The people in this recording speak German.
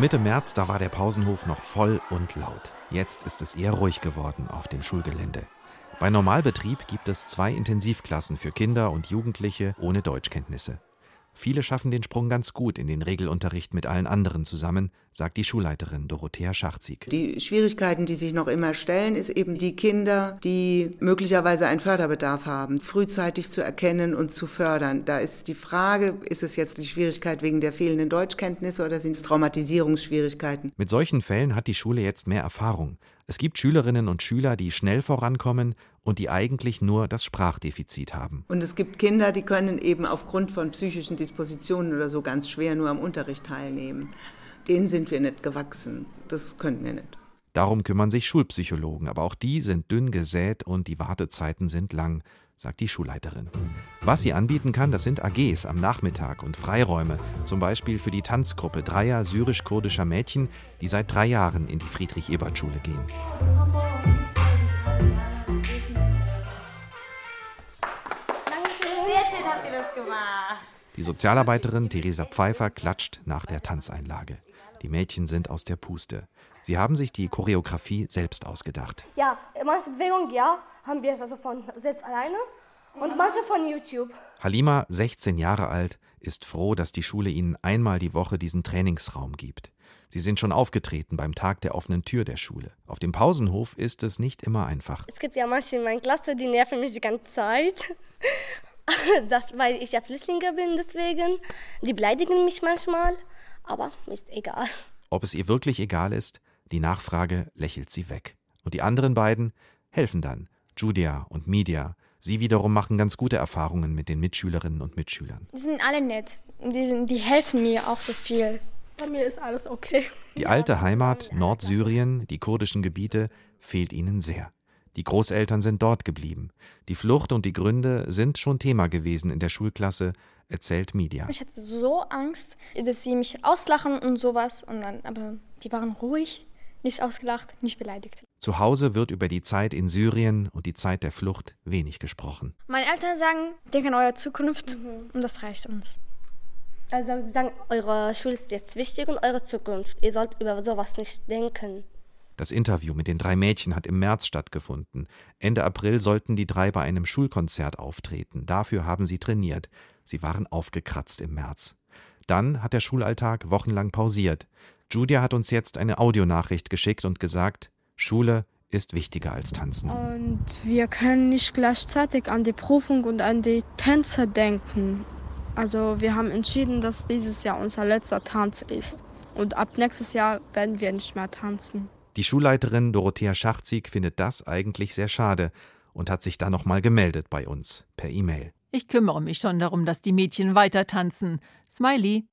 Mitte März, da war der Pausenhof noch voll und laut. Jetzt ist es eher ruhig geworden auf dem Schulgelände. Bei Normalbetrieb gibt es zwei Intensivklassen für Kinder und Jugendliche ohne Deutschkenntnisse. Viele schaffen den Sprung ganz gut in den Regelunterricht mit allen anderen zusammen, sagt die Schulleiterin Dorothea Schachzig. Die Schwierigkeiten, die sich noch immer stellen, ist eben die Kinder, die möglicherweise einen Förderbedarf haben, frühzeitig zu erkennen und zu fördern. Da ist die Frage, ist es jetzt die Schwierigkeit wegen der fehlenden Deutschkenntnisse oder sind es Traumatisierungsschwierigkeiten? Mit solchen Fällen hat die Schule jetzt mehr Erfahrung. Es gibt Schülerinnen und Schüler, die schnell vorankommen und die eigentlich nur das Sprachdefizit haben. Und es gibt Kinder, die können eben aufgrund von psychischen Dispositionen oder so ganz schwer nur am Unterricht teilnehmen. Denen sind wir nicht gewachsen. Das können wir nicht. Darum kümmern sich Schulpsychologen, aber auch die sind dünn gesät und die Wartezeiten sind lang sagt die Schulleiterin. Was sie anbieten kann, das sind AGs am Nachmittag und Freiräume, zum Beispiel für die Tanzgruppe dreier syrisch-kurdischer Mädchen, die seit drei Jahren in die Friedrich-Ebert-Schule gehen. Gemacht. Die Sozialarbeiterin Theresa Pfeiffer klatscht nach der Tanzeinlage. Die Mädchen sind aus der Puste. Sie haben sich die Choreografie selbst ausgedacht. Ja, manche Bewegungen, ja, haben wir also von selbst alleine und manche von YouTube. Halima, 16 Jahre alt, ist froh, dass die Schule ihnen einmal die Woche diesen Trainingsraum gibt. Sie sind schon aufgetreten beim Tag der offenen Tür der Schule. Auf dem Pausenhof ist es nicht immer einfach. Es gibt ja manche in meiner Klasse, die nerven mich die ganze Zeit. Das, weil ich ja Flüchtlinge bin, deswegen. Die beleidigen mich manchmal, aber ist egal. Ob es ihr wirklich egal ist, die Nachfrage lächelt sie weg. Und die anderen beiden helfen dann, Julia und Media. Sie wiederum machen ganz gute Erfahrungen mit den Mitschülerinnen und Mitschülern. Die sind alle nett. Die, sind, die helfen mir auch so viel. Bei mir ist alles okay. Die alte Heimat, Nordsyrien, die kurdischen Gebiete, fehlt ihnen sehr. Die Großeltern sind dort geblieben. Die Flucht und die Gründe sind schon Thema gewesen in der Schulklasse, erzählt Media. Ich hatte so Angst, dass sie mich auslachen und sowas. Und dann, aber die waren ruhig nicht ausgelacht, nicht beleidigt. Zu Hause wird über die Zeit in Syrien und die Zeit der Flucht wenig gesprochen. Meine Eltern sagen, denkt an eure Zukunft mhm. und das reicht uns. Also sie sagen, eure Schule ist jetzt wichtig und eure Zukunft. Ihr sollt über sowas nicht denken. Das Interview mit den drei Mädchen hat im März stattgefunden. Ende April sollten die drei bei einem Schulkonzert auftreten. Dafür haben sie trainiert. Sie waren aufgekratzt im März. Dann hat der Schulalltag wochenlang pausiert. Julia hat uns jetzt eine Audionachricht geschickt und gesagt, Schule ist wichtiger als Tanzen. Und wir können nicht gleichzeitig an die Prüfung und an die Tänze denken. Also wir haben entschieden, dass dieses Jahr unser letzter Tanz ist. Und ab nächstes Jahr werden wir nicht mehr tanzen. Die Schulleiterin Dorothea Schachzig findet das eigentlich sehr schade und hat sich da nochmal gemeldet bei uns per E-Mail. Ich kümmere mich schon darum, dass die Mädchen weiter tanzen. Smiley.